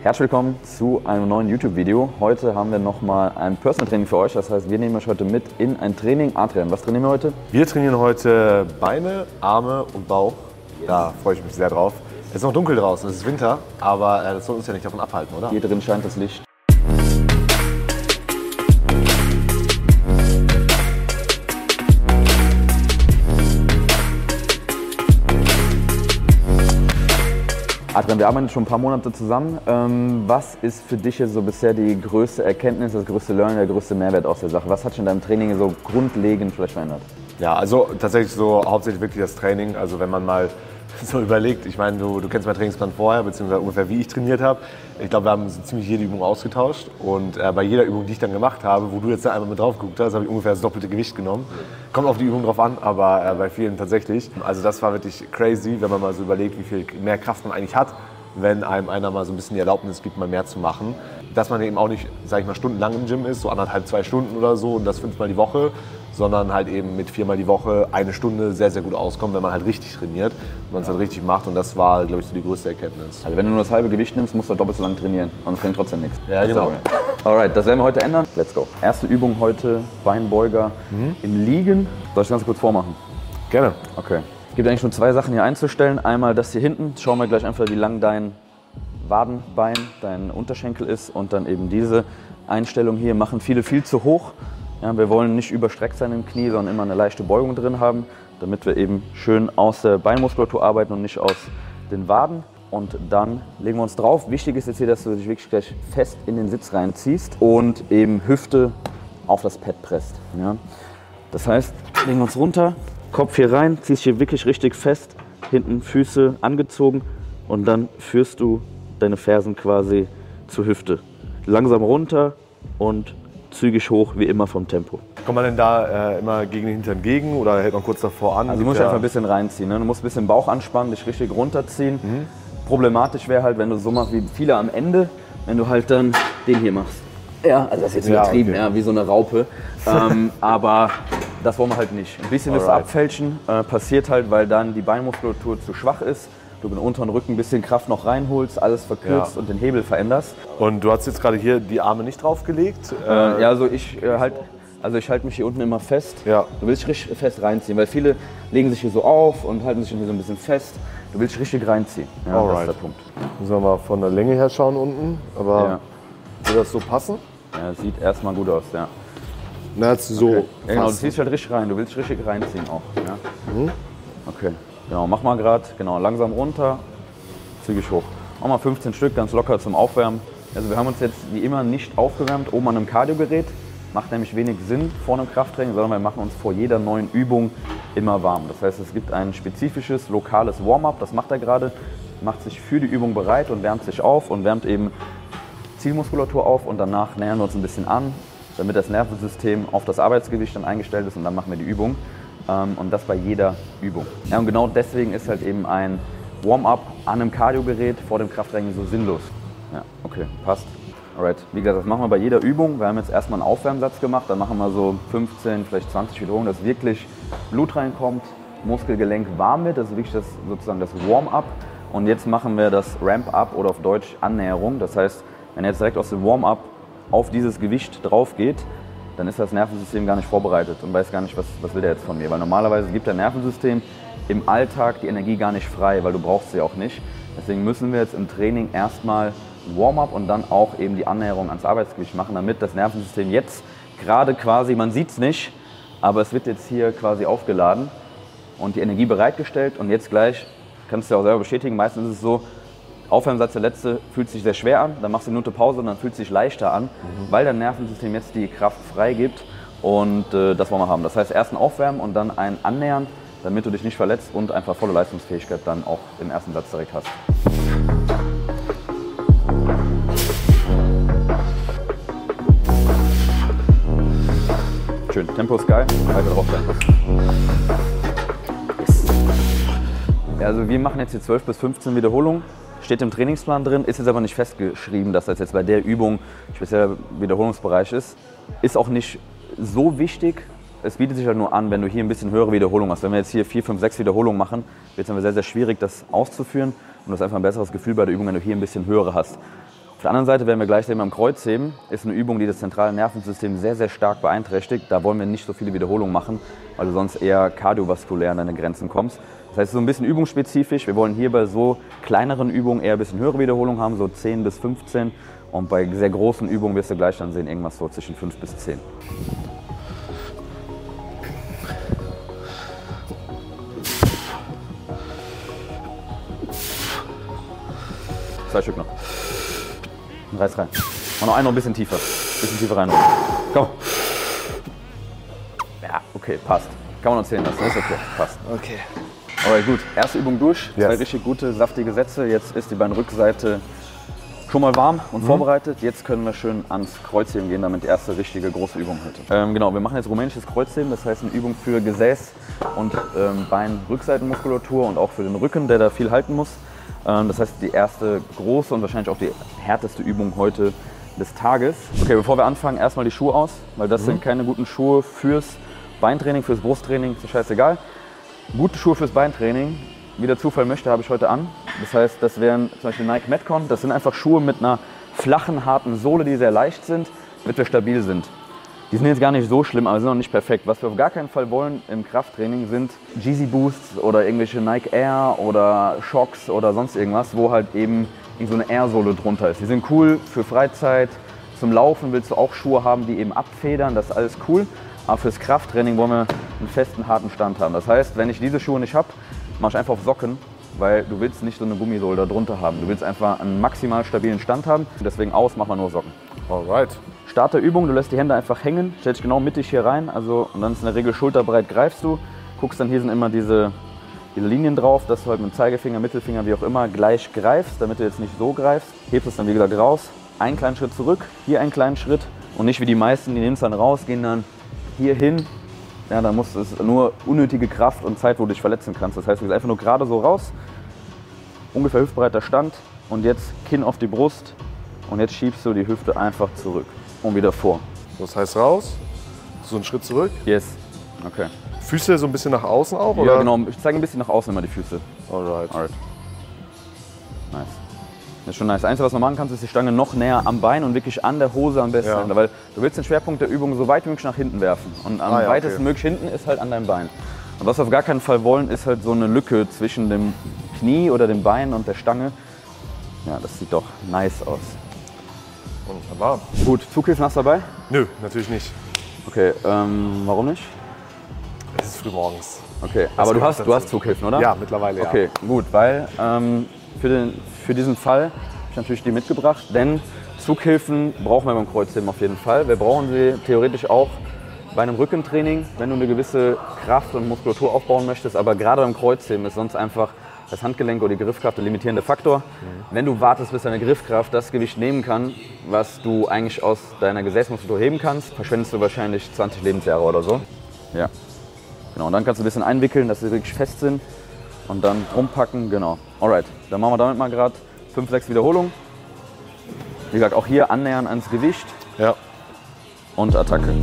Herzlich willkommen zu einem neuen YouTube-Video. Heute haben wir nochmal ein Personal Training für euch. Das heißt, wir nehmen euch heute mit in ein Training. Adrian, was trainieren wir heute? Wir trainieren heute Beine, Arme und Bauch. Da freue ich mich sehr drauf. Es ist noch dunkel draußen, es ist Winter, aber äh, das soll uns ja nicht davon abhalten, oder? Hier drin scheint das Licht. Adrian, wir arbeiten schon ein paar Monate zusammen. Ähm, was ist für dich so bisher die größte Erkenntnis, das größte Learning, der größte Mehrwert aus der Sache? Was hat sich in deinem Training so grundlegend vielleicht verändert? Ja, also tatsächlich so hauptsächlich wirklich das Training. Also wenn man mal so überlegt, ich meine, du, du kennst meinen Trainingsplan vorher, beziehungsweise ungefähr wie ich trainiert habe. Ich glaube, wir haben so ziemlich jede Übung ausgetauscht und äh, bei jeder Übung, die ich dann gemacht habe, wo du jetzt einmal mit drauf geguckt hast, habe ich ungefähr das doppelte Gewicht genommen. Kommt auf die Übung drauf an, aber äh, bei vielen tatsächlich. Also das war wirklich crazy, wenn man mal so überlegt, wie viel mehr Kraft man eigentlich hat, wenn einem einer mal so ein bisschen die Erlaubnis gibt, mal mehr zu machen. Dass man eben auch nicht, sag ich mal, stundenlang im Gym ist, so anderthalb, zwei Stunden oder so und das fünfmal die Woche, sondern halt eben mit viermal die Woche eine Stunde sehr, sehr gut auskommt, wenn man halt richtig trainiert, wenn man es halt richtig macht. Und das war, glaube ich, so die größte Erkenntnis. Also wenn du nur das halbe Gewicht nimmst, musst du doppelt so lange trainieren und es bringt trotzdem nichts. Ja, genau. Alright, das werden wir heute ändern. Let's go. Erste Übung heute, Beinbeuger im Liegen. Soll ich das ganz kurz vormachen? Gerne. Okay. Es gibt eigentlich nur zwei Sachen hier einzustellen. Einmal das hier hinten. Schauen wir gleich einfach, wie lang dein Wadenbein, dein Unterschenkel ist. Und dann eben diese Einstellung hier machen viele viel zu hoch. Ja, wir wollen nicht überstreckt sein im Knie, sondern immer eine leichte Beugung drin haben, damit wir eben schön aus der Beinmuskulatur arbeiten und nicht aus den Waden. Und dann legen wir uns drauf. Wichtig ist jetzt hier, dass du dich wirklich gleich fest in den Sitz reinziehst und eben Hüfte auf das Pad presst. Ja. Das heißt, legen wir uns runter, Kopf hier rein, ziehst hier wirklich richtig fest, hinten Füße angezogen und dann führst du deine Fersen quasi zur Hüfte. Langsam runter und zügig hoch, wie immer vom Tempo. Kommt man denn da äh, immer gegen den Hintern gegen oder hält man kurz davor an? Also du musst Ja. einfach ein bisschen reinziehen. Ne? Du musst ein bisschen Bauch anspannen, dich richtig runterziehen. Problematisch wäre halt, wenn du so machst wie viele am Ende, wenn du halt dann den hier machst. Ja, also das ist jetzt Ja, übertrieben, okay. ja, wie so eine Raupe. ähm, aber das wollen wir halt nicht. Ein bisschen Alright. abfälschen, äh, passiert halt, weil dann die Beinmuskulatur zu schwach ist. Du mit dem unteren Rücken ein bisschen Kraft noch reinholst, alles verkürzt Ja. und den Hebel veränderst. Und du hast jetzt gerade hier die Arme nicht draufgelegt. Äh, ja, also ich äh, halt, also ich halte mich hier unten immer fest. Ja. Du willst richtig fest reinziehen, weil viele legen sich hier so auf und halten sich hier so ein bisschen fest. Du willst richtig reinziehen. Ja, das Alright. ist der Punkt. Müssen wir mal von der Länge her schauen unten. Aber Ja. würde das so passen? Ja, sieht erstmal gut aus, ja. Na, jetzt so. Ja, genau, du ziehst halt richtig rein, du willst richtig reinziehen auch. Ja. Okay, genau, mach mal gerade, genau, langsam runter, zügig hoch. Mach mal 15 Stück, ganz locker zum Aufwärmen. Also wir haben uns jetzt wie immer nicht aufgewärmt oben an einem Kardiogerät. Macht nämlich wenig Sinn vor einem Krafttraining, sondern wir machen uns vor jeder neuen Übung immer warm. Das heißt, es gibt ein spezifisches, lokales Warm-up, das macht er gerade, macht sich für die Übung bereit und wärmt sich auf und wärmt eben Zielmuskulatur auf und danach nähern wir uns ein bisschen an, damit das Nervensystem auf das Arbeitsgewicht dann eingestellt ist und dann machen wir die Übung. Ähm, Und das bei jeder Übung. Ja, und genau deswegen ist halt eben ein Warm-up an einem Kardiogerät vor dem Krafttraining so sinnlos. Ja, okay, passt. Alright, wie gesagt, das machen wir bei jeder Übung. Wir haben jetzt erstmal einen Aufwärmsatz gemacht, dann machen wir so 15, vielleicht 20 Wiederholungen, dass wirklich Blut reinkommt, Muskelgelenk warm wird, das ist wirklich das, sozusagen das Warm-up. Und jetzt machen wir das Ramp-up oder auf Deutsch Annäherung. Das heißt, wenn er jetzt direkt aus dem Warm-up auf dieses Gewicht drauf geht, dann ist das Nervensystem gar nicht vorbereitet und weiß gar nicht, was, was will der jetzt von mir. Weil normalerweise gibt der Nervensystem im Alltag die Energie gar nicht frei, weil du brauchst sie auch nicht. Deswegen müssen wir jetzt im Training erstmal Warm-up und dann auch eben die Annäherung ans Arbeitsgewicht machen, damit das Nervensystem jetzt gerade quasi, man sieht es nicht, aber es wird jetzt hier quasi aufgeladen und die Energie bereitgestellt und jetzt gleich, kannst du ja auch selber bestätigen, meistens ist es so, Aufwärmsatz der letzte fühlt sich sehr schwer an, dann machst du eine Minute Pause und dann fühlt es sich leichter an, weil dein Nervensystem jetzt die Kraft freigibt und äh, das wollen wir haben. Das heißt erst ein Aufwärmen und dann ein Annähern, damit du dich nicht verletzt und einfach volle Leistungsfähigkeit dann auch im ersten Satz direkt hast. Schön, Tempo ist geil, weiter drauf sein. Also wir machen jetzt hier 12 bis 15 Wiederholungen. Steht im Trainingsplan drin, ist jetzt aber nicht festgeschrieben, dass das jetzt bei der Übung spezieller Wiederholungsbereich ist. Ist auch nicht so wichtig. Es bietet sich halt nur an, wenn du hier ein bisschen höhere Wiederholungen hast. Wenn wir jetzt hier 4, 5, 6 Wiederholungen machen, wird es dann sehr, sehr schwierig, das auszuführen. Und du hast einfach ein besseres Gefühl bei der Übung, wenn du hier ein bisschen höhere hast. Auf der anderen Seite werden wir gleich sehen beim Kreuzheben, ist eine Übung, die das zentrale Nervensystem sehr, sehr stark beeinträchtigt. Da wollen wir nicht so viele Wiederholungen machen, weil du sonst eher kardiovaskulär an deine Grenzen kommst. Das heißt, so ein bisschen übungsspezifisch. Wir wollen hier bei so kleineren Übungen eher ein bisschen höhere Wiederholungen haben, so 10 bis 15. Und bei sehr großen Übungen wirst du gleich dann sehen, irgendwas so zwischen 5 bis 10. Zwei Stück noch. Und reiß rein. Mach noch einen noch ein bisschen tiefer. Bisschen tiefer rein. Komm. Ja, okay, passt. Kann man noch zählen lassen. Ist okay, passt. Okay. Aber gut, erste Übung durch. Zwei Yes. richtig gute, saftige Sätze. Jetzt ist die Beinrückseite schon mal warm und vorbereitet. Jetzt können wir schön ans Kreuzheben gehen, damit die erste richtige große Übung heute. Ähm, genau, wir machen jetzt rumänisches Kreuzheben. Das heißt eine Übung für Gesäß- und ähm, Beinrückseitenmuskulatur und auch für den Rücken, der da viel halten muss. Ähm, das heißt die erste große und wahrscheinlich auch die härteste Übung heute des Tages. Okay, bevor wir anfangen, erstmal die Schuhe aus, weil das sind keine guten Schuhe fürs Beintraining, fürs Brusttraining, ist scheißegal. Gute Schuhe fürs Beintraining, wie der Zufall möchte, habe ich heute an. Das heißt, das wären zum Beispiel Nike Metcon. Das sind einfach Schuhe mit einer flachen, harten Sohle, die sehr leicht sind, damit wir stabil sind. Die sind jetzt gar nicht so schlimm, aber sind noch nicht perfekt. Was wir auf gar keinen Fall wollen im Krafttraining sind Jeezy Boosts oder irgendwelche Nike Air oder Shocks oder sonst irgendwas, wo halt eben so eine Air-Sohle drunter ist. Die sind cool für Freizeit, zum Laufen willst du auch Schuhe haben, die eben abfedern, das ist alles cool. Aber fürs Krafttraining wollen wir einen festen, harten Stand haben. Das heißt, wenn ich diese Schuhe nicht habe, mache ich einfach auf Socken, weil du willst nicht so eine Gummisohle da drunter haben. Du willst einfach einen maximal stabilen Stand haben. Deswegen aus, machen wir nur Socken. Alright. Start der Übung, du lässt die Hände einfach hängen, stellst dich genau mittig hier rein, also und dann ist in der Regel schulterbreit greifst du, guckst dann hier sind immer diese, diese Linien drauf, dass du halt mit dem Zeigefinger, Mittelfinger, wie auch immer, gleich greifst, damit du jetzt nicht so greifst. Hebst es dann wie gesagt raus, einen kleinen Schritt zurück, hier einen kleinen Schritt und nicht wie die meisten, die nehmen es dann raus, gehen dann hier hin. Ja, dann musst du es nur unnötige Kraft und Zeit, wo du dich verletzen kannst. Das heißt, du gehst einfach nur gerade so raus, ungefähr hüftbreiter Stand und jetzt Kinn auf die Brust und jetzt schiebst du die Hüfte einfach zurück und wieder vor. Das heißt raus, so einen Schritt zurück. Yes. Okay. Füße so ein bisschen nach außen auch, oder? Ja, genau. Ich zeige ein bisschen nach außen immer die Füße. Alright. Alright. Nice. Das ist schon nice. Das Einzige, was du machen kannst, ist die Stange noch näher am Bein und wirklich an der Hose am besten. Ja. Weil du willst den Schwerpunkt der Übung so weit wie möglich nach hinten werfen. Und am Ah, ja, weitesten okay. möglich hinten ist halt an deinem Bein. Und was wir auf gar keinen Fall wollen, ist halt so eine Lücke zwischen dem Knie oder dem Bein und der Stange. Ja, das sieht doch nice aus. Wunderbar. Gut, Zughilfen hast du dabei? Nö, natürlich nicht. Okay, ähm, warum nicht? Es ist früh morgens. Okay, aber du hast, du hast Zughilfen, oder? Ja, mittlerweile ja. Okay, gut, weil ähm, für, den, für diesen Fall habe ich natürlich die mitgebracht, denn Zughilfen brauchen wir beim Kreuzheben auf jeden Fall. Wir brauchen sie theoretisch auch bei einem Rückentraining, wenn du eine gewisse Kraft und Muskulatur aufbauen möchtest, aber gerade beim Kreuzheben ist sonst einfach das Handgelenk oder die Griffkraft der limitierende Faktor. Wenn du wartest, bis deine Griffkraft das Gewicht nehmen kann, was du eigentlich aus deiner Gesäßmuskulatur heben kannst, verschwendest du wahrscheinlich 20 Lebensjahre oder so. Ja. Genau, und dann kannst du ein bisschen einwickeln, dass sie wirklich fest sind und dann rumpacken, genau. Alright, dann machen wir damit mal gerade 5, 6 Wiederholungen. Wie gesagt, auch hier annähern ans Gewicht Ja. und Attacke.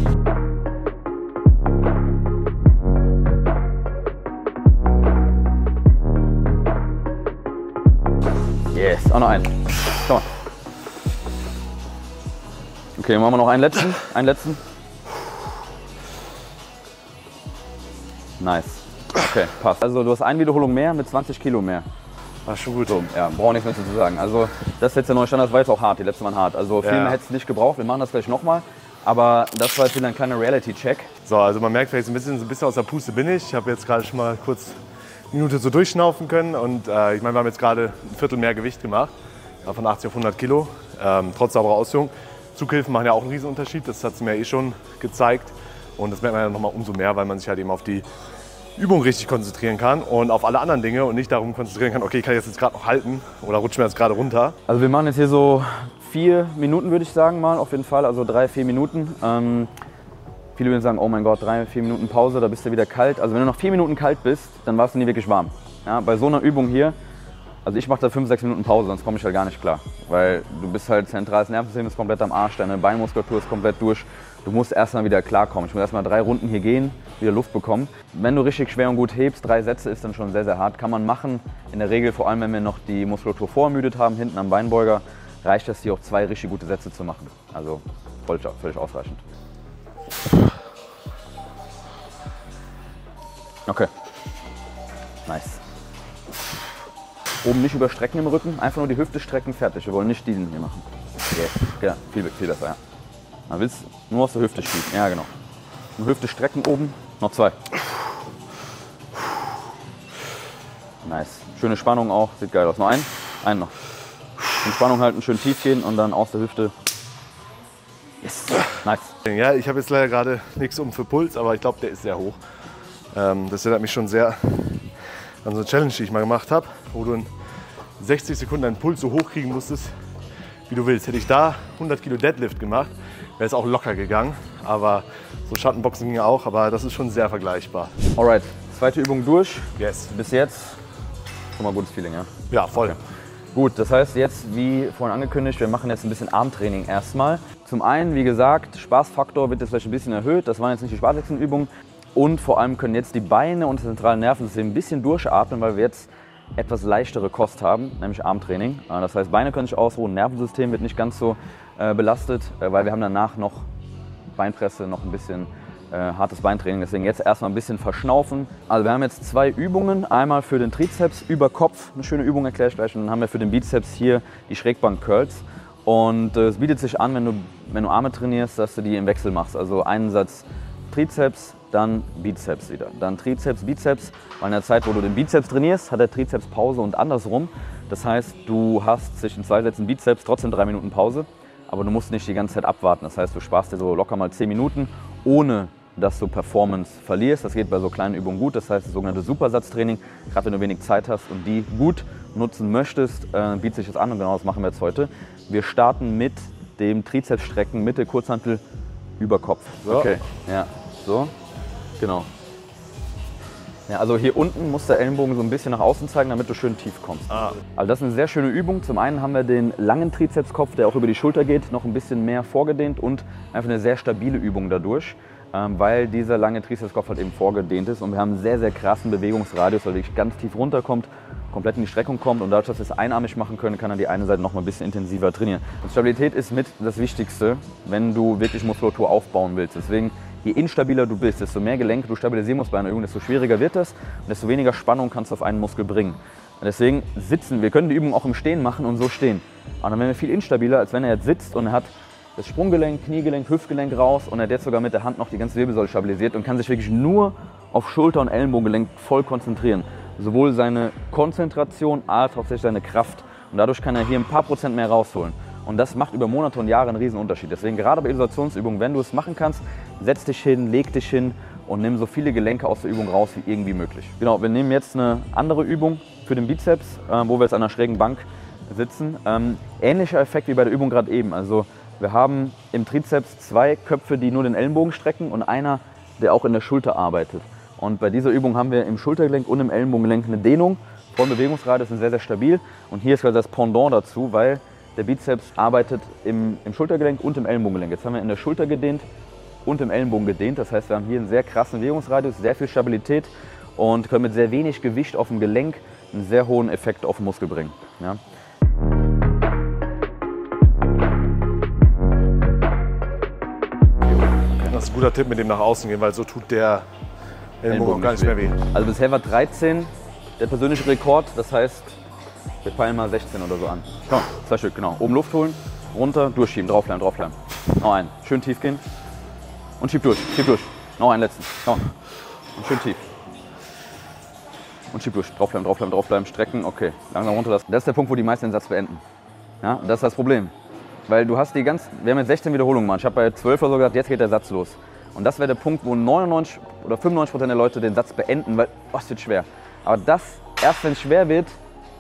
Yes, auch noch einen. Komm mal. Okay, machen wir noch einen letzten. Einen letzten. Nice. Okay, passt. Also du hast eine Wiederholung mehr mit 20 Kilo mehr. War schon gut. So, ja, brauche nichts mehr zu sagen. Also das ist jetzt der neue Standard, das war jetzt auch hart, die letzte waren hart. Also viel Ja. mehr hätte es nicht gebraucht, wir machen das gleich nochmal. Aber das war jetzt wieder ein kleiner Reality-Check. So, also man merkt vielleicht ein bisschen, so ein bisschen aus der Puste bin ich. Ich habe jetzt gerade schon mal kurz eine Minute so durchschnaufen können. Und äh, ich meine, wir haben jetzt gerade ein Viertel mehr Gewicht gemacht. Von 80 auf 100 Kilo. Ähm, trotz sauberer Ausführung. Zughilfen machen ja auch einen riesen Unterschied. Das hat es mir eh schon gezeigt. Und das merkt man ja nochmal umso mehr, weil man sich halt eben auf die Übung richtig konzentrieren kann und auf alle anderen Dinge und nicht darum konzentrieren kann, okay, kann ich das jetzt gerade noch halten oder rutscht mir jetzt gerade runter. Also wir machen jetzt hier so vier Minuten, würde ich sagen mal, auf jeden Fall. Also drei, vier Minuten. Ähm, viele würden sagen, oh mein Gott, drei, vier Minuten Pause, da bist du wieder kalt. Also wenn du noch vier Minuten kalt bist, dann warst du nie wirklich warm. Ja, bei so einer Übung hier, also ich mache da fünf, sechs Minuten Pause, sonst komme ich halt gar nicht klar. Weil du bist halt, zentrales Nervensystem ist komplett am Arsch, deine Beinmuskulatur ist komplett durch. Du musst erstmal wieder klarkommen. Ich muss erstmal drei Runden hier gehen, wieder Luft bekommen. Wenn du richtig schwer und gut hebst, drei Sätze ist dann schon sehr, sehr hart. Kann man machen. In der Regel, vor allem wenn wir noch die Muskulatur vorermüdet haben, hinten am Beinbeuger, reicht das hier auch zwei richtig gute Sätze zu machen. Also völlig, völlig ausreichend. Okay. Nice. Oben nicht überstrecken im Rücken, einfach nur die Hüfte strecken, fertig. Wir wollen nicht diesen hier machen. Yes. Ja, viel, viel besser, ja. Man willst nur aus der Hüfte schießen. Ja, genau. Und Hüfte strecken oben, noch zwei. Nice. Schöne Spannung auch, sieht geil aus. Noch einen, einen noch. Und Spannung halten, schön tief gehen und dann aus der Hüfte. Yes. Nice. Ja, ich habe jetzt leider gerade nichts um für Puls, aber ich glaube, der ist sehr hoch. Ähm, das erinnert mich schon sehr an so eine Challenge, die ich mal gemacht habe, wo du in 60 Sekunden deinen Puls so hoch kriegen musstest, wie du willst. Hätte ich da 100 Kilo Deadlift gemacht, wäre es auch locker gegangen. Aber so Schattenboxen ging auch, aber das ist schon sehr vergleichbar. Alright, zweite Übung durch. Yes. Bis jetzt schon mal gutes Feeling, ja? Ja, voll. Okay. Gut, das heißt jetzt, wie vorhin angekündigt, wir machen jetzt ein bisschen Armtraining erstmal. Zum einen, wie gesagt, Spaßfaktor wird jetzt vielleicht ein bisschen erhöht. Das waren jetzt nicht die spaßigsten Übungen. Und vor allem können jetzt die Beine und das zentrale Nervensystem ein bisschen durchatmen, weil wir jetzt etwas leichtere Kost haben, nämlich Armtraining. Äh, das heißt, Beine können sich ausruhen, Nervensystem wird nicht ganz so äh, belastet, äh, weil wir haben danach noch Beinpresse, noch ein bisschen hartes Beintraining. Deswegen jetzt erstmal ein bisschen verschnaufen. Also wir haben jetzt zwei Übungen. Einmal für den Trizeps über Kopf, eine schöne Übung erkläre ich gleich. Und dann haben wir für den Bizeps hier die Schrägbank-Curls. Und äh, es bietet sich an, wenn du, wenn du Arme trainierst, dass du die im Wechsel machst. Also einen Satz Trizeps, dann Bizeps wieder. Dann Trizeps, Bizeps. Weil in der Zeit, wo du den Bizeps trainierst, hat der Trizeps Pause und andersrum. Das heißt, du hast zwischen zwei Sätzen Bizeps trotzdem drei Minuten Pause, aber du musst nicht die ganze Zeit abwarten. Das heißt, du sparst dir so locker mal zehn Minuten, ohne dass du Performance verlierst. Das geht bei so kleinen Übungen gut. Das heißt, das sogenannte Supersatztraining, gerade wenn du wenig Zeit hast und die gut nutzen möchtest, äh, bietet sich das an und genau das machen wir jetzt heute. Wir starten mit dem Trizepsstrecken Mitte Kurzhantel über Kopf. So. Okay, ja, so, genau. Ja, also hier unten muss der Ellenbogen so ein bisschen nach außen zeigen, damit du schön tief kommst. Ah. Also das ist eine sehr schöne Übung. Zum einen haben wir den langen Trizepskopf, der auch über die Schulter geht, noch ein bisschen mehr vorgedehnt und einfach eine sehr stabile Übung dadurch, ähm, weil dieser lange Trizepskopf halt eben vorgedehnt ist und wir haben einen sehr, sehr krassen Bewegungsradius, weil er wirklich ganz tief runterkommt, komplett in die Streckung kommt und dadurch, dass wir es einarmig machen können, kann er die eine Seite noch mal ein bisschen intensiver trainieren. Und Stabilität ist mit das Wichtigste, wenn du wirklich Muskulatur aufbauen willst. Deswegen je instabiler du bist, desto mehr Gelenke du stabilisieren musst bei einer Übung, desto schwieriger wird das und desto weniger Spannung kannst du auf einen Muskel bringen. Und deswegen sitzen, wir können die Übung auch im Stehen machen und so stehen. Aber dann wären wir viel instabiler, als wenn er jetzt sitzt und er hat das Sprunggelenk, Kniegelenk, Hüftgelenk raus und er hat jetzt sogar mit der Hand noch die ganze Wirbelsäule stabilisiert und kann sich wirklich nur auf Schulter- und Ellenbogengelenk voll konzentrieren. Sowohl seine Konzentration als auch seine Kraft. Und dadurch kann er hier ein paar Prozent mehr rausholen. Und das macht über Monate und Jahre einen riesen Unterschied. Deswegen gerade bei Isolationsübungen, wenn du es machen kannst, setz dich hin, leg dich hin und nimm so viele Gelenke aus der Übung raus wie irgendwie möglich. Genau, wir nehmen jetzt eine andere Übung für den Bizeps, äh, wo wir jetzt an einer schrägen Bank sitzen. Ähm, ähnlicher Effekt wie bei der Übung gerade eben. Also wir haben im Trizeps zwei Köpfe, die nur den Ellenbogen strecken und einer, der auch in der Schulter arbeitet. Und bei dieser Übung haben wir im Schultergelenk und im Ellenbogengelenk eine Dehnung. Vollen Bewegungsradius sind sehr, sehr stabil. Und hier ist quasi das Pendant dazu, weil der Bizeps arbeitet im, im Schultergelenk und im Ellenbogengelenk. Jetzt haben wir in der Schulter gedehnt und im Ellenbogen gedehnt. Das heißt, wir haben hier einen sehr krassen Bewegungsradius, sehr viel Stabilität und können mit sehr wenig Gewicht auf dem Gelenk einen sehr hohen Effekt auf den Muskel bringen. Ja. Das ist ein guter Tipp mit dem nach außen gehen, weil so tut der Ellenbogen auch gar nicht mehr weh. Also bisher war 13 der persönliche Rekord. Das heißt, wir peilen mal 16 oder so an. Komm, zwei Stück, genau. Oben Luft holen, runter, durchschieben, draufbleiben, draufbleiben. Noch einen. Schön tief gehen. Und schieb durch, schieb durch. Noch einen letzten. Komm. Und schön tief. Und schieb durch. Draufbleiben, draufbleiben, draufbleiben, strecken. Okay, langsam runter. Das das ist der Punkt, wo die meisten den Satz beenden. Ja, das ist das Problem. Weil du hast die ganz, wir haben jetzt 16 Wiederholungen gemacht. Ich habe bei 12 oder so gesagt, jetzt geht der Satz los. Und das wäre der Punkt, wo 99 oder 95 Prozent der Leute den Satz beenden, weil, oh, es wird schwer. Aber das, erst wenn es schwer wird,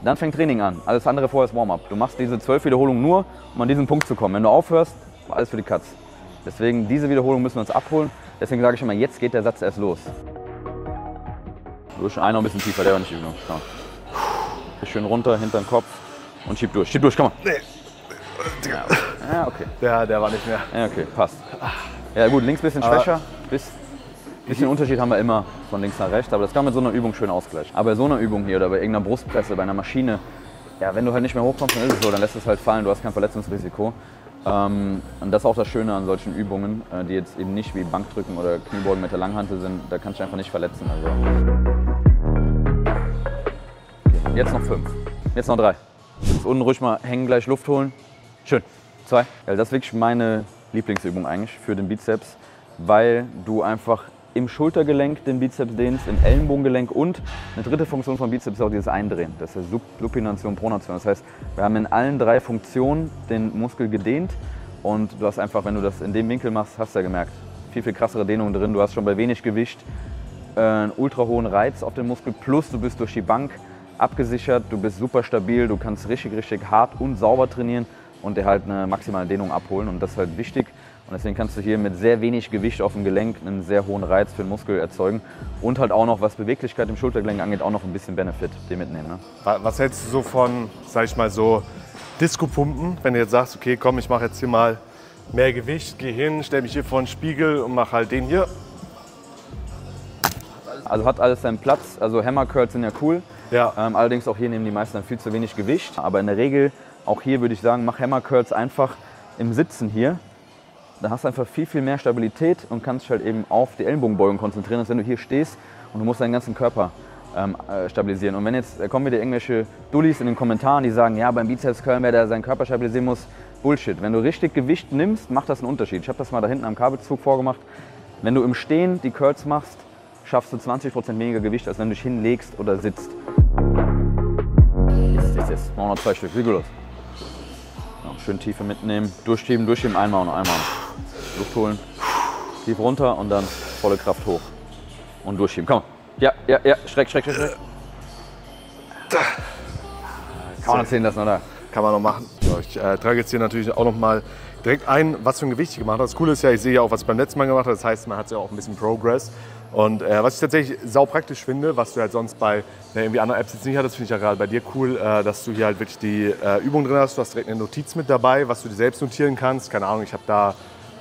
dann fängt Training an. Alles andere vorher ist Warm-up. Du machst diese 12 Wiederholungen nur, um an diesen Punkt zu kommen. Wenn du aufhörst, alles für die Katz. Deswegen, diese Wiederholung müssen wir uns abholen. Deswegen sage ich immer, jetzt geht der Satz erst los. Durch einer ein bisschen tiefer, der war nicht genug. Hier Schön runter, hinter den Kopf und schieb durch. Schieb durch, komm mal. Nee, Ja, okay. Ja, okay. der, der war nicht mehr. Ja, okay, passt. Ja gut, links ein bisschen schwächer. Bis, bisschen Unterschied haben wir immer von links nach rechts, aber das kann man mit so einer Übung schön ausgleichen. Aber bei so einer Übung hier oder bei irgendeiner Brustpresse, bei einer Maschine, ja, wenn du halt nicht mehr hochkommst, dann ist es so, dann lässt es halt fallen, du hast kein Verletzungsrisiko. Ähm, und das ist auch das Schöne an solchen Übungen, äh, die jetzt eben nicht wie Bankdrücken oder Kniebeugen mit der Langhantel sind, da kannst du einfach nicht verletzen. Also. Jetzt noch fünf, jetzt noch drei. Jetzt unten ruhig mal hängen, gleich Luft holen. Schön. Zwei. Ja, das ist wirklich meine Lieblingsübung eigentlich für den Bizeps, weil du einfach im Schultergelenk den Bizeps dehnst, im Ellenbogengelenk und eine dritte Funktion vom Bizeps ist auch dieses Eindrehen. Das ist Supination, Pronation. Das heißt, wir haben in allen drei Funktionen den Muskel gedehnt und du hast einfach, wenn du das in dem Winkel machst, hast du ja gemerkt, viel, viel krassere Dehnung drin. Du hast schon bei wenig Gewicht äh, einen ultra hohen Reiz auf den Muskel plus du bist durch die Bank abgesichert, du bist super stabil, du kannst richtig, richtig hart und sauber trainieren und dir halt eine maximale Dehnung abholen und das ist halt wichtig. Und deswegen kannst du hier mit sehr wenig Gewicht auf dem Gelenk einen sehr hohen Reiz für den Muskel erzeugen und halt auch noch, was Beweglichkeit im Schultergelenk angeht, auch noch ein bisschen Benefit dir mitnehmen. Ne? Was hältst du so von, sag ich mal so, Disco-Pumpen, wenn du jetzt sagst, okay, komm, ich mache jetzt hier mal mehr Gewicht, gehe hin, stelle mich hier vor den Spiegel und mache halt den hier. Also hat alles seinen Platz. Also Hammer Curls sind ja cool. Ja. Ähm, allerdings auch hier nehmen die meisten dann viel zu wenig Gewicht. Aber in der Regel, auch hier würde ich sagen, mach Hammer Curls einfach im Sitzen hier. Da hast du einfach viel, viel mehr Stabilität und kannst dich halt eben auf die Ellenbogenbeugung konzentrieren, als wenn du hier stehst und du musst deinen ganzen Körper ähm, äh, stabilisieren. Und wenn jetzt da kommen wieder irgendwelche Dullis in den Kommentaren, die sagen, ja, beim Bizeps Curl, wer da seinen Körper stabilisieren muss, Bullshit. Wenn du richtig Gewicht nimmst, macht das einen Unterschied. Ich habe das mal da hinten am Kabelzug vorgemacht. Wenn du im Stehen die Curls machst, schaffst du 20% weniger Gewicht, als wenn du dich hinlegst oder sitzt. Jetzt, jetzt, jetzt. Machen wir noch zwei Stück. Sieht gut aus. Ja, schön Tiefe mitnehmen. Durchschieben, durchschieben. Einmal und einmal. Luft holen. Tief runter und dann volle Kraft hoch. Und durchschieben. Komm. Ja, ja, ja. Schreck, schreck, schreck, schreck. Kann man erzählen lassen, oder? Kann man noch machen. So, ich äh, trage jetzt hier natürlich auch noch mal direkt ein, was für ein Gewicht ich gemacht habe. Das Coole ist ja, ich sehe ja auch, was ich beim letzten Mal gemacht habe. Das heißt, man hat ja auch ein bisschen Progress. Und äh, was ich tatsächlich sau praktisch finde, was du halt sonst bei ne, irgendwie anderen Apps jetzt nicht hattest, finde ich ja gerade bei dir cool, äh, dass du hier halt wirklich die äh, Übung drin hast. Du hast direkt eine Notiz mit dabei, was du dir selbst notieren kannst. Keine Ahnung, ich habe da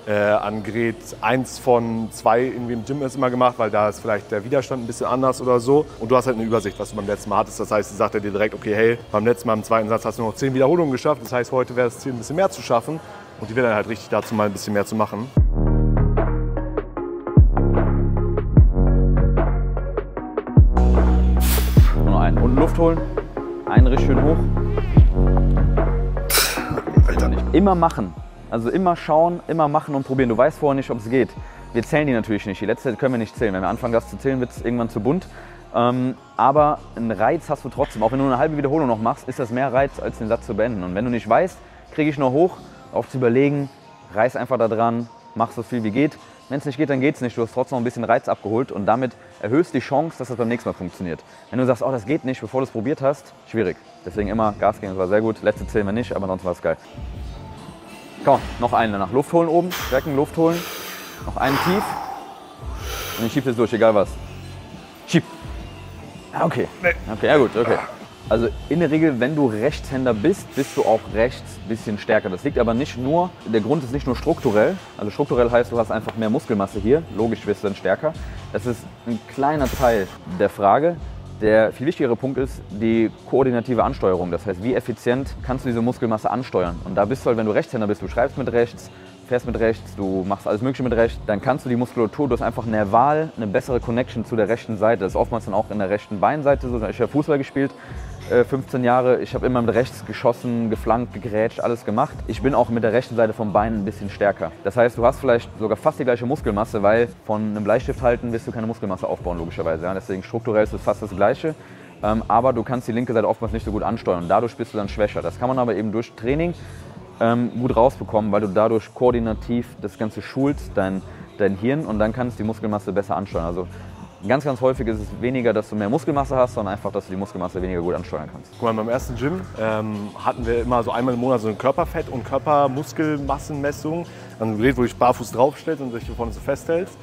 äh, an Gerät 1 von 2 irgendwie im Gym ist immer gemacht, weil da ist vielleicht der Widerstand ein bisschen anders oder so. Und du hast halt eine Übersicht, was du beim letzten Mal hattest. Das heißt, sagt er dir direkt, okay, hey, beim letzten Mal im zweiten Satz hast du noch 10 Wiederholungen geschafft. Das heißt, heute wäre das Ziel, ein bisschen mehr zu schaffen. Und die wäre dann halt richtig dazu, mal ein bisschen mehr zu machen. Nur noch einen. Unten Luft holen. Einen richtig schön hoch. Alter. Immer machen. Also immer schauen, immer machen und probieren. Du weißt vorher nicht, ob es geht. Wir zählen die natürlich nicht. Die letzte können wir nicht zählen. Wenn wir anfangen, das zu zählen, wird es irgendwann zu bunt. Ähm, aber einen Reiz hast du trotzdem. Auch wenn du eine halbe Wiederholung noch machst, ist das mehr Reiz, als den Satz zu beenden. Und wenn du nicht weißt, kriege ich noch hoch, auf zu überlegen, reiß einfach da dran, mach so viel wie geht. Wenn es nicht geht, dann geht es nicht. Du hast trotzdem noch ein bisschen Reiz abgeholt und damit erhöhst die Chance, dass das beim nächsten Mal funktioniert. Wenn du sagst, oh, das geht nicht, bevor du es probiert hast, schwierig. Deswegen immer Gas geben, das war sehr gut. Letzte zählen wir nicht, aber sonst war es geil. Komm, noch einen danach. Luft holen oben, strecken, Luft holen. Noch einen tief. Und ich schieb das durch, egal was. Schieb. Ah, okay. Okay, ja gut, okay. Also in der Regel, wenn du Rechtshänder bist, bist du auch rechts ein bisschen stärker. Das liegt aber nicht nur, der Grund ist nicht nur strukturell. Also strukturell heißt, du hast einfach mehr Muskelmasse hier. Logisch wirst du dann stärker. Das ist ein kleiner Teil der Frage. Der viel wichtigere Punkt ist die koordinative Ansteuerung. Das heißt, wie effizient kannst du diese Muskelmasse ansteuern? Und da bist du halt, wenn du Rechtshänder bist, du schreibst mit rechts, fährst mit rechts, du machst alles Mögliche mit rechts, dann kannst du die Muskulatur, du hast einfach nerval eine bessere Connection zu der rechten Seite. Das ist oftmals dann auch in der rechten Beinseite so. Ich habe Fußball gespielt, 15 Jahre. Ich habe immer mit rechts geschossen, geflankt, gegrätscht, alles gemacht. Ich bin auch mit der rechten Seite vom Bein ein bisschen stärker. Das heißt, du hast vielleicht sogar fast die gleiche Muskelmasse, weil von einem Bleistift halten wirst du keine Muskelmasse aufbauen, logischerweise. Deswegen strukturell ist es fast das Gleiche. Ähm, aber du kannst die linke Seite oftmals nicht so gut ansteuern. Dadurch bist du dann schwächer. Das kann man aber eben durch Training ähm, gut rausbekommen, weil du dadurch koordinativ das Ganze schulst, dein, dein Hirn, und dann kannst du die Muskelmasse besser ansteuern. Also ganz, ganz häufig ist es weniger, dass du mehr Muskelmasse hast, sondern einfach, dass du die Muskelmasse weniger gut ansteuern kannst. Guck mal, beim ersten Gym ähm, hatten wir immer so einmal im Monat so eine Körperfett- und Körpermuskelmassenmessung. Ein Gerät, wo du dich barfuß draufstellst und dich vorne so festhältst.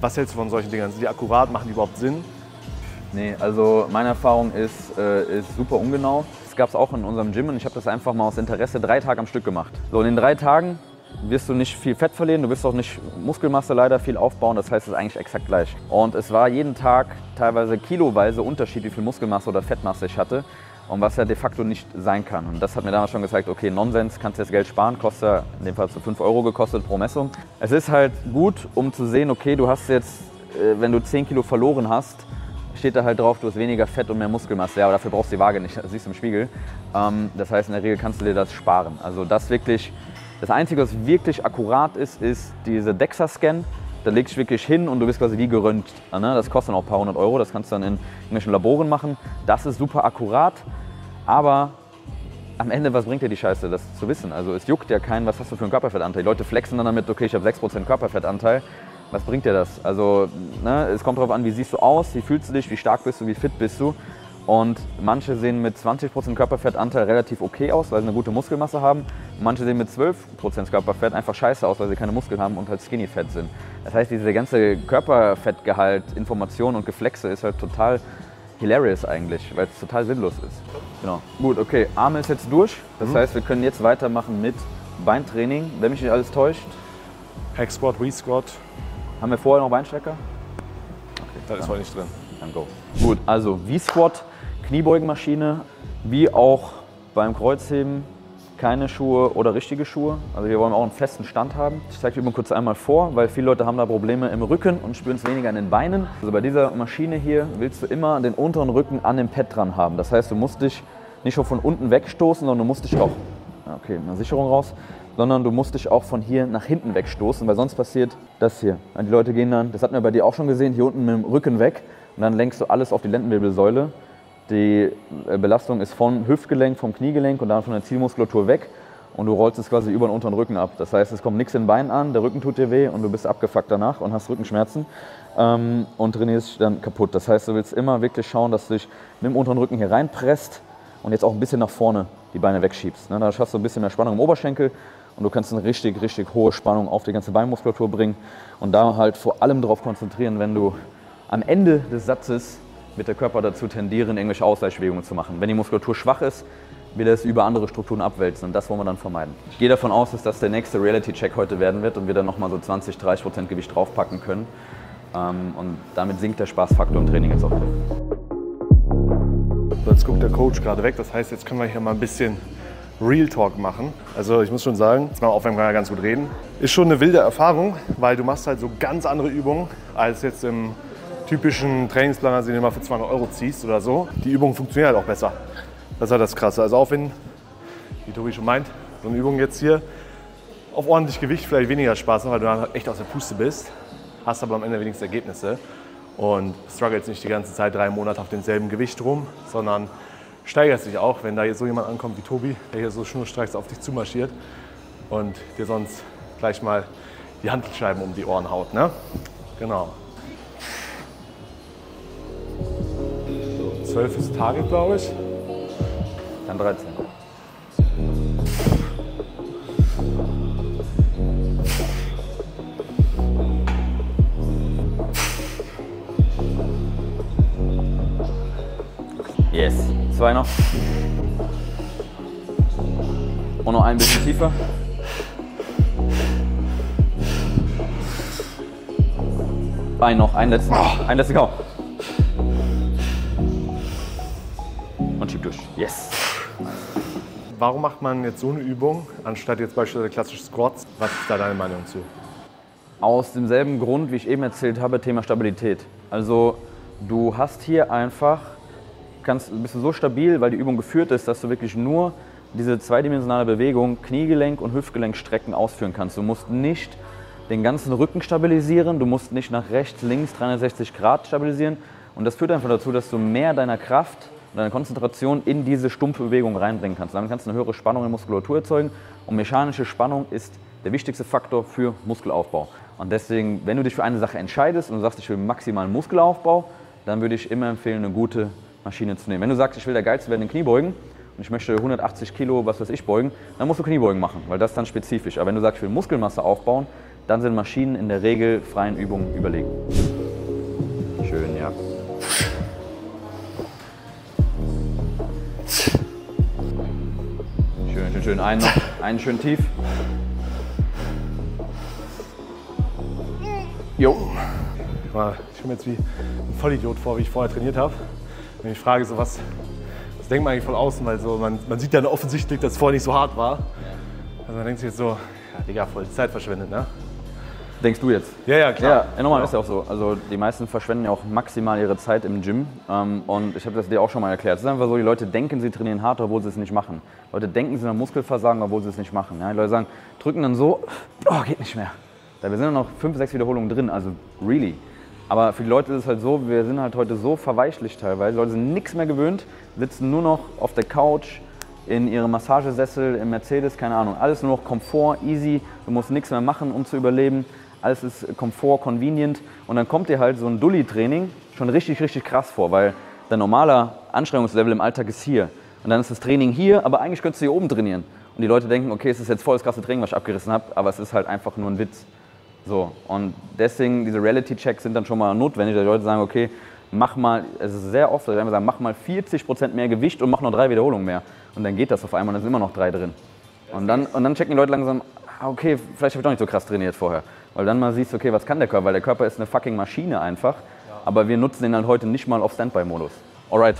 Was hältst du von solchen Dingern? Sind die akkurat? Machen die überhaupt Sinn? Nee, also meine Erfahrung ist, äh, ist super ungenau. Das gab es auch in unserem Gym und ich habe das einfach mal aus Interesse drei Tage am Stück gemacht. So, in den drei Tagen wirst du nicht viel Fett verlieren, du wirst auch nicht Muskelmasse leider viel aufbauen, das heißt, es ist eigentlich exakt gleich. Und es war jeden Tag teilweise kiloweise Unterschied, wie viel Muskelmasse oder Fettmasse ich hatte. und was ja de facto nicht sein kann. Und das hat mir damals schon gezeigt, okay, Nonsens, kannst jetzt Geld sparen, kostet ja in dem Fall so 5 Euro gekostet pro Messung. Es ist halt gut, um zu sehen, okay, du hast jetzt, äh, wenn du 10 Kilo verloren hast, steht da halt drauf, du hast weniger Fett und mehr Muskelmasse. Ja, aber dafür brauchst du die Waage nicht, das siehst du im Spiegel. Ähm, das heißt, in der Regel kannst du dir das sparen. Also das wirklich, das Einzige, was wirklich akkurat ist, ist diese DEXA-Scan. Da legst du wirklich hin und du bist quasi wie geröntgt. Ne? Das kostet dann auch ein paar hundert Euro, das kannst du dann in irgendwelchen Laboren machen. Das ist super akkurat, aber am Ende, was bringt dir die Scheiße, das zu wissen? Also es juckt ja keinen, was hast du für einen Körperfettanteil. Die Leute flexen dann damit, okay, ich habe 6% Körperfettanteil. Was bringt dir das? Also ne, es kommt darauf an, wie siehst du aus, wie fühlst du dich, wie stark bist du, wie fit bist du. Und manche sehen mit 20% Körperfettanteil relativ okay aus, weil sie eine gute Muskelmasse haben. Manche sehen mit 12% Körperfett einfach scheiße aus, weil sie keine Muskeln haben und halt skinny fett sind. Das heißt, diese ganze Körperfettgehalt, Information und Geflexe ist halt total hilarious eigentlich, weil es total sinnlos ist. Genau. Gut, okay, Arme ist jetzt durch. Das mhm. heißt, wir können jetzt weitermachen mit Beintraining, wenn mich nicht alles täuscht. Hack Squat, Wii Squat. Haben wir vorher noch Beinstrecker? Okay, da ist heute nicht drin. Dann go. Gut, also V-Squat Kniebeugenmaschine, wie auch beim Kreuzheben keine Schuhe oder richtige Schuhe. Also wir wollen auch einen festen Stand haben. Ich zeige die Übung kurz einmal vor, weil viele Leute haben da Probleme im Rücken und spüren es weniger in den Beinen. Also bei dieser Maschine hier willst du immer den unteren Rücken an dem Pad dran haben. Das heißt, du musst dich nicht schon von unten wegstoßen, sondern du musst dich auch, okay, eine Sicherung raus, sondern du musst dich auch von hier nach hinten wegstoßen, weil sonst passiert das hier. Die Leute gehen dann, das hatten wir bei dir auch schon gesehen, hier unten mit dem Rücken weg und dann lenkst du alles auf die Lendenwirbelsäule die äh, Belastung ist vom Hüftgelenk, vom Kniegelenk und dann von der Zielmuskulatur weg und du rollst es quasi über den unteren Rücken ab. Das heißt, es kommt nichts in den Beinen an, der Rücken tut dir weh und du bist abgefuckt danach und hast Rückenschmerzen ähm, und trainierst dich dann kaputt. Das heißt, du willst immer wirklich schauen, dass du dich mit dem unteren Rücken hier reinpresst und jetzt auch ein bisschen nach vorne die Beine wegschiebst. Ne? Da schaffst du ein bisschen mehr Spannung im Oberschenkel und du kannst eine richtig, richtig hohe Spannung auf die ganze Beinmuskulatur bringen und da halt vor allem darauf konzentrieren, wenn du am Ende des Satzes wird der Körper dazu tendieren, irgendwelche Ausgleichsbewegungen zu machen. Wenn die Muskulatur schwach ist, will er es über andere Strukturen abwälzen und das wollen wir dann vermeiden. Ich gehe davon aus, dass das der nächste Reality-Check heute werden wird und wir dann nochmal so 20, 30 Prozent Gewicht draufpacken können. Ähm, und damit sinkt der Spaßfaktor im Training jetzt auch. Jetzt guckt der Coach gerade weg, das heißt, jetzt können wir hier mal ein bisschen Real Talk machen. Also ich muss schon sagen, jetzt mal aufwärmen kann ja ganz gut reden. Ist schon eine wilde Erfahrung, weil du machst halt so ganz andere Übungen als jetzt im typischen Trainingsplaner, den du mal für 200 Euro ziehst oder so. Die Übung funktioniert halt auch besser. Das ist halt das Krasse. Also auch wenn, wie Tobi schon meint, so eine Übung jetzt hier auf ordentlich Gewicht vielleicht weniger Spaß macht, weil du dann echt aus der Puste bist, hast aber am Ende wenigstens Ergebnisse und struggles nicht die ganze Zeit drei Monate auf demselben Gewicht rum, sondern steigerst dich auch, wenn da jetzt so jemand ankommt wie Tobi, der hier so schnurstracks auf dich zumarschiert und dir sonst gleich mal die Handelscheiben um die Ohren haut. Ne? Genau. 12 ist Target, glaube ich. Dann 13. Yes. Zwei noch. Und noch ein bisschen tiefer. Ein noch, ein letzten. Ein letzten Kau. Und schieb durch. Yes. Warum macht man jetzt so eine Übung, anstatt jetzt beispielsweise klassische Squats? Was ist da deine Meinung zu? Aus demselben Grund, wie ich eben erzählt habe, Thema Stabilität. Also du hast hier einfach, kannst, bist du so stabil, weil die Übung geführt ist, dass du wirklich nur diese zweidimensionale Bewegung, Kniegelenk und Hüftgelenkstrecken ausführen kannst. Du musst nicht den ganzen Rücken stabilisieren, du musst nicht nach rechts, links 360 Grad stabilisieren. Und das führt einfach dazu, dass du mehr deiner Kraft und deine Konzentration in diese stumpfe Bewegung reinbringen kannst. Damit kannst du eine höhere Spannung in der Muskulatur erzeugen und mechanische Spannung ist der wichtigste Faktor für Muskelaufbau. Und deswegen, wenn du dich für eine Sache entscheidest und du sagst, ich will maximalen Muskelaufbau, dann würde ich immer empfehlen, eine gute Maschine zu nehmen. Wenn du sagst, ich will der Geilste werden in Kniebeugen und ich möchte 180 Kilo, was weiß ich, beugen, dann musst du Kniebeugen machen, weil das ist dann spezifisch. Aber wenn du sagst, ich will Muskelmasse aufbauen, dann sind Maschinen in der Regel freien Übungen überlegen. Schön. Einen noch, einen schön tief. Jo. Ich komme jetzt wie ein Vollidiot vor, wie ich vorher trainiert habe. Wenn ich frage, so was, Das denkt man eigentlich von außen, weil so, man, man sieht dann offensichtlich, dass es vorher nicht so hart war. Also man denkt sich jetzt so, ja, Digga, voll Zeit verschwendet, ne? Denkst du jetzt? Ja, ja, klar. Ja, ja normal Ja. ist ja auch so. Also die meisten verschwenden ja auch maximal ihre Zeit im Gym. Ähm, und ich habe das dir auch schon mal erklärt. Es ist einfach so, die Leute denken, sie trainieren hart, obwohl sie es nicht machen. Leute denken, sie haben Muskelversagen, obwohl sie es nicht machen. Ja, die Leute sagen, drücken dann so, oh, geht nicht mehr. Da wir sind noch fünf, sechs Wiederholungen drin, also really. Aber für die Leute ist es halt so, wir sind halt heute so verweichlicht teilweise. Die Leute sind nichts mehr gewöhnt, sitzen nur noch auf der Couch, in ihrem Massagesessel, im Mercedes, keine Ahnung. Alles nur noch Komfort, easy. Du musst nichts mehr machen, um zu überleben. Alles ist Komfort, convenient. Und dann kommt dir halt so ein Dulli-Training schon richtig, richtig krass vor, weil dein normaler Anstrengungslevel im Alltag ist hier. Und dann ist das Training hier, aber eigentlich könntest du hier oben trainieren. Und die Leute denken, okay, es ist jetzt voll das krasse Training, was ich abgerissen habe, aber es ist halt einfach nur ein Witz. So, und deswegen, diese Reality-Checks sind dann schon mal notwendig, dass die Leute sagen, okay, mach mal, es ist sehr oft, dass die sagen, mach mal 40% mehr Gewicht und mach noch drei Wiederholungen mehr. Und dann geht das auf einmal und dann sind immer noch drei drin. Und dann, und dann checken die Leute langsam, ah, okay, vielleicht habe ich doch nicht so krass trainiert vorher. Weil dann mal siehst, okay, was kann der Körper? Weil der Körper ist eine fucking Maschine einfach. Aber wir nutzen den halt heute nicht mal auf Standby-Modus. Alright,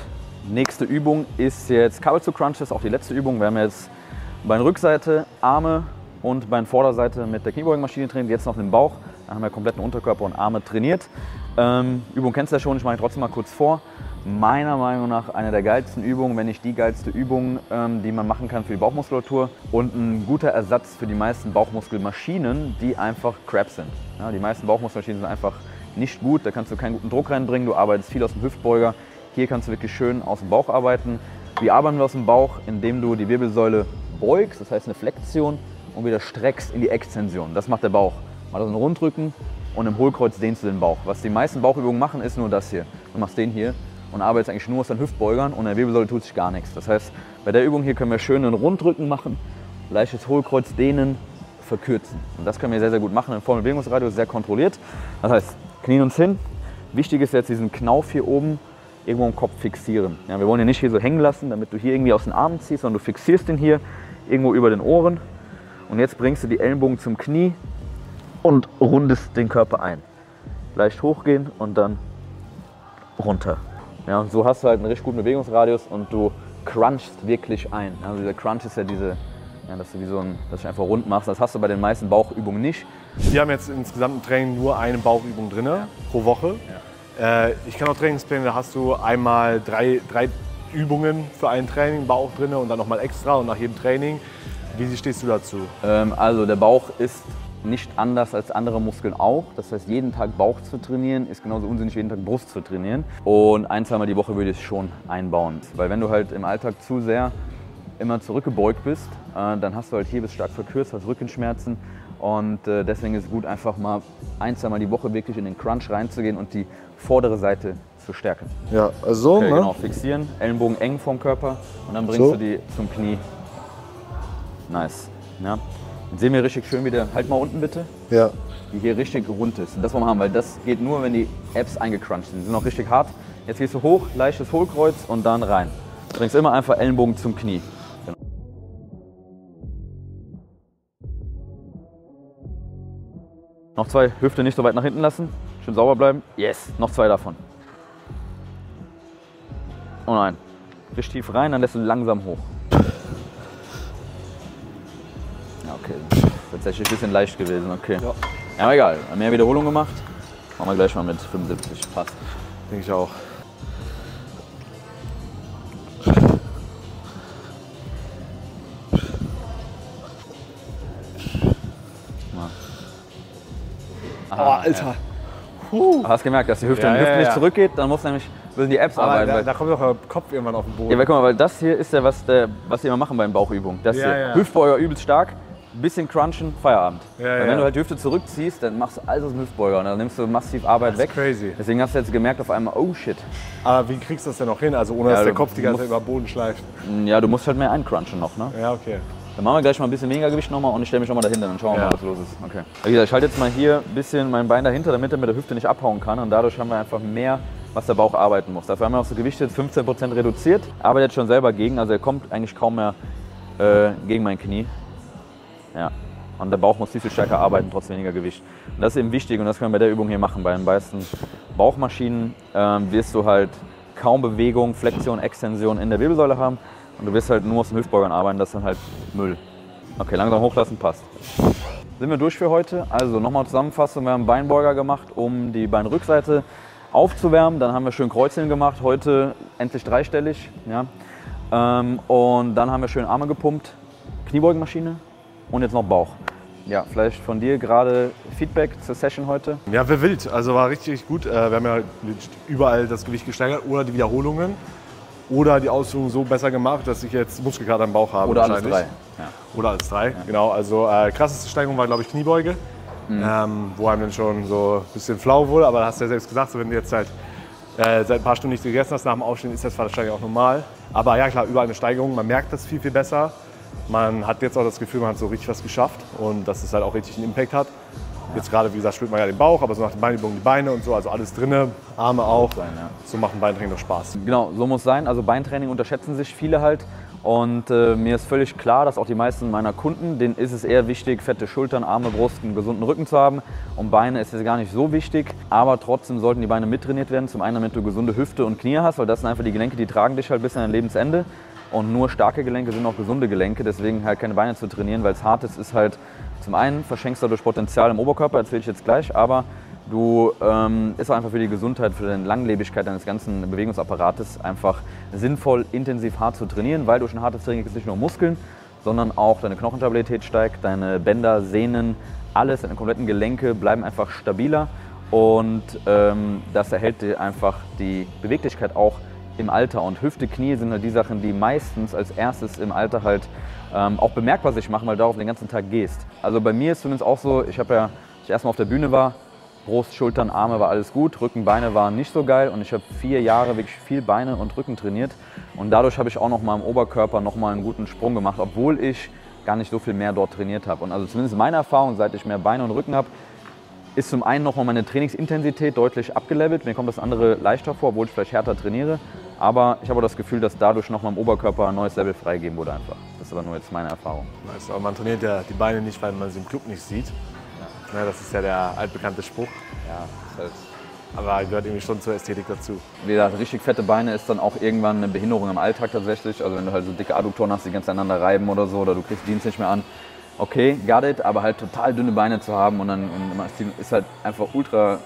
nächste Übung ist jetzt Kabel zu Crunches, auch die letzte Übung. Wir haben jetzt Beinrückseite, Arme und Beinvorderseite mit der Kniebeugenmaschine trainiert, jetzt noch den Bauch. Dann haben wir kompletten Unterkörper und Arme trainiert. Ähm, Übung kennst du ja schon, ich mache trotzdem mal kurz vor. Meiner Meinung nach eine der geilsten Übungen, wenn nicht die geilste Übung, ähm, die man machen kann für die Bauchmuskulatur und ein guter Ersatz für die meisten Bauchmuskelmaschinen, die einfach crap sind. Ja, die meisten Bauchmuskelmaschinen sind einfach nicht gut, da kannst du keinen guten Druck reinbringen, du arbeitest viel aus dem Hüftbeuger. Hier kannst du wirklich schön aus dem Bauch arbeiten. Wie arbeiten wir aus dem Bauch? Indem du die Wirbelsäule beugst, das heißt eine Flexion, und wieder streckst in die Extension. Das macht der Bauch. Mach das einen Rundrücken und im Hohlkreuz dehnst du den Bauch. Was die meisten Bauchübungen machen, ist nur das hier. Du machst den hier und arbeitest eigentlich nur aus deinen Hüftbeugern und in der Wirbelsäule tut sich gar nichts. Das heißt, bei der Übung hier können wir schön einen Rundrücken machen, leichtes Hohlkreuz dehnen, verkürzen. Und das können wir sehr, sehr gut machen. Im Formelbewegungsradius sehr kontrolliert. Das heißt, knien uns hin. Wichtig ist jetzt diesen Knauf hier oben irgendwo im Kopf fixieren. Ja, wir wollen ihn nicht hier so hängen lassen, damit du hier irgendwie aus den Armen ziehst, sondern du fixierst den hier irgendwo über den Ohren. Und jetzt bringst du die Ellenbogen zum Knie und rundest den Körper ein. Leicht hochgehen und dann runter. Ja, und so hast du halt einen richtig guten Bewegungsradius und du crunchst wirklich ein. Also dieser Crunch ist ja diese, ja, dass du wie so ein, dass du einfach rund machst. Das hast du bei den meisten Bauchübungen nicht. Wir haben jetzt insgesamt im Training nur eine Bauchübung drin pro Woche. Äh, ich kann auch Trainingspläne, da hast du einmal drei, drei Übungen für ein Training, Bauch drin und dann nochmal extra und nach jedem Training. Wie stehst du dazu? Ähm, also der Bauch ist nicht anders als andere Muskeln auch. Das heißt, jeden Tag Bauch zu trainieren ist genauso unsinnig wie jeden Tag Brust zu trainieren. Und ein, zweimal die Woche würde ich es schon einbauen. Weil wenn du halt im Alltag zu sehr immer zurückgebeugt bist, äh, dann hast du halt hier bis stark verkürzt, hast Rückenschmerzen. Und äh, deswegen ist es gut, einfach mal ein, zweimal die Woche wirklich in den Crunch reinzugehen und die vordere Seite zu stärken. Ja, also so, Okay, ne? genau, fixieren, Ellenbogen eng vom Körper und dann bringst So. du die zum Knie. Nice. Ja. Jetzt sehen wir richtig schön wieder. Halt mal unten bitte, Ja. wie hier richtig rund ist. Und das wollen wir haben, weil das geht nur, wenn die Abs eingecrunched sind. Die sind noch richtig hart. Jetzt gehst du hoch, leichtes Hohlkreuz und dann rein. Du bringst immer einfach Ellenbogen zum Knie. Genau. Noch zwei, Hüfte nicht so weit nach hinten lassen. Schön sauber bleiben. Yes, noch zwei davon. Oh nein. Richtig tief rein, dann lässt du langsam hoch. Okay. Tatsächlich ein bisschen leicht gewesen, okay. Ja, aber egal. Mehr Wiederholung gemacht. Machen wir gleich mal mit 75. Passt. Denke ich auch. Aha, Alter. Aber hast gemerkt, dass die Hüfte, Ja, Hüfte ja, nicht ja. zurückgeht, dann muss nämlich müssen die Apps Aber arbeiten. da, da kommt doch der Kopf irgendwann auf den Boden. Ja, weil guck mal, weil das hier ist ja was, der, was die immer machen beim Bauchübung. Das Ja, hier. Hüftbeuger übelst stark, bisschen crunchen, Feierabend. Ja, weil ja. wenn du halt die Hüfte zurückziehst, dann machst du alles aus dem Hüftbeuger und dann nimmst du massiv Arbeit Das weg. ist crazy. Deswegen hast du jetzt gemerkt auf einmal, oh shit. Aber wie kriegst du das denn noch hin? Also ohne Ja, dass der Kopf die ganze Zeit über den Boden schleift. Ja, du musst halt mehr eincrunchen noch, ne? Ja, okay. Dann machen wir gleich mal ein bisschen weniger Gewicht nochmal und ich stelle mich nochmal dahinter, dann schauen wir Ja. mal, was los ist. Okay. Wie gesagt, ich halte jetzt mal hier ein bisschen mein Bein dahinter, damit er mit der Hüfte nicht abhauen kann und dadurch haben wir einfach mehr, was der Bauch arbeiten muss. Dafür haben wir auch so Gewicht jetzt 15% reduziert, arbeitet schon selber gegen, also er kommt eigentlich kaum mehr äh, gegen mein Knie. Ja. Und der Bauch muss viel, viel stärker arbeiten, trotz weniger Gewicht. Und das ist eben wichtig und das können wir bei der Übung hier machen. Bei den meisten Bauchmaschinen ähm, wirst du halt kaum Bewegung, Flexion, Extension in der Wirbelsäule haben und du wirst halt nur aus den Hüftbeugern arbeiten, das ist dann halt Müll. Okay, langsam hochlassen, passt. Sind wir durch für heute? Also nochmal Zusammenfassung, wir haben Beinbeuger gemacht, um die Beinrückseite aufzuwärmen. Dann haben wir schön Kreuzchen gemacht, heute endlich dreistellig. Ja. Ähm, und dann haben wir schön Arme gepumpt, Kniebeugenmaschine und jetzt noch Bauch. Ja, vielleicht von dir gerade Feedback zur Session heute? Ja, wir wild. Also war richtig, richtig gut. Äh, wir haben ja überall das Gewicht gesteigert oder die Wiederholungen oder die Ausführung so besser gemacht, dass ich jetzt Muskelkater im Bauch habe. Oder alles drei. Ja. Oder alles drei, ja. genau. Also äh, krasseste Steigerung war, glaube ich, Kniebeuge, mhm. ähm, wo einem dann schon so ein bisschen flau wurde. Aber hast du ja selbst gesagt, so, wenn du jetzt halt äh, seit ein paar Stunden nichts gegessen hast, nach dem Aufstehen ist das wahrscheinlich auch normal. Aber ja, klar, überall eine Steigerung. Man merkt das viel, viel besser. Man hat jetzt auch das Gefühl, man hat so richtig was geschafft und dass es halt auch richtig einen Impact hat. Jetzt gerade, wie gesagt, spürt man ja den Bauch, aber so nach den Beinübungen die Beine und so, also alles drinne, Arme auch. Sein, ja. So macht ein Beintraining doch Spaß. Genau, so muss sein. Also Beintraining unterschätzen sich viele halt. Und äh, mir ist völlig klar, dass auch die meisten meiner Kunden, denen ist es eher wichtig, fette Schultern, Arme, Brust, einen gesunden Rücken zu haben. Und Beine ist es gar nicht so wichtig. Aber trotzdem sollten die Beine mittrainiert werden. Zum einen, damit du gesunde Hüfte und Knie hast, weil das sind einfach die Gelenke, die tragen dich halt bis an dein Lebensende. Und nur starke Gelenke sind auch gesunde Gelenke. Deswegen halt keine Beine zu trainieren, weil es hart ist, ist halt zum einen verschenkst du dadurch Potenzial im Oberkörper, erzähle ich jetzt gleich, aber du ähm, ist auch einfach für die Gesundheit, für die Langlebigkeit deines ganzen Bewegungsapparates einfach sinnvoll, intensiv hart zu trainieren, weil durch ein hartes Training ist nicht nur Muskeln, sondern auch deine Knochenstabilität steigt, deine Bänder, Sehnen, alles, deine kompletten Gelenke bleiben einfach stabiler und ähm, das erhält dir einfach die Beweglichkeit auch im Alter. Und Hüfte, Knie sind halt die Sachen, die meistens als erstes im Alter halt ähm, auch bemerkbar sich machen, weil du darauf den ganzen Tag gehst. Also bei mir ist zumindest auch so, ich habe ja, ich erstmal auf der Bühne war, Brust, Schultern, Arme war alles gut, Rücken, Beine waren nicht so geil und ich habe vier Jahre wirklich viel Beine und Rücken trainiert und dadurch habe ich auch noch mal im Oberkörper noch mal einen guten Sprung gemacht, obwohl ich gar nicht so viel mehr dort trainiert habe. Und also zumindest meine Erfahrung, seit ich mehr Beine und Rücken habe, ist zum einen nochmal meine Trainingsintensität deutlich abgelevelt. Mir kommt das andere leichter vor, obwohl ich vielleicht härter trainiere. Aber ich habe auch das Gefühl, dass dadurch nochmal im Oberkörper ein neues Level freigegeben wurde einfach. Das ist aber nur jetzt meine Erfahrung. Nice. Aber man trainiert ja die Beine nicht, weil man sie im Club nicht sieht. Ja. das ist ja der altbekannte Spruch. Ja, halt aber gehört irgendwie schon zur Ästhetik dazu. Wie gesagt, richtig fette Beine ist dann auch irgendwann eine Behinderung im Alltag tatsächlich. Also wenn du halt so dicke Adduktoren hast, die ganz aneinander reiben oder so, oder du kriegst Dienst nicht mehr an. Okay, got it, aber halt total dünne Beine zu haben und dann und ist halt einfach ultra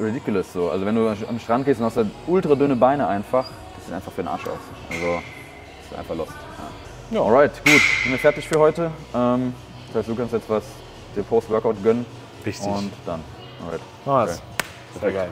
ridiculous so. Also wenn du am Strand gehst und hast halt ultra dünne Beine einfach, das sieht einfach für den Arsch aus. Also das ist einfach lost. Ja. ja. Alright, gut. Sind wir fertig für heute. Ähm, das heißt, du kannst jetzt was dir Post-Workout gönnen. Richtig. Und dann. Alright. Mach okay. Sehr geil.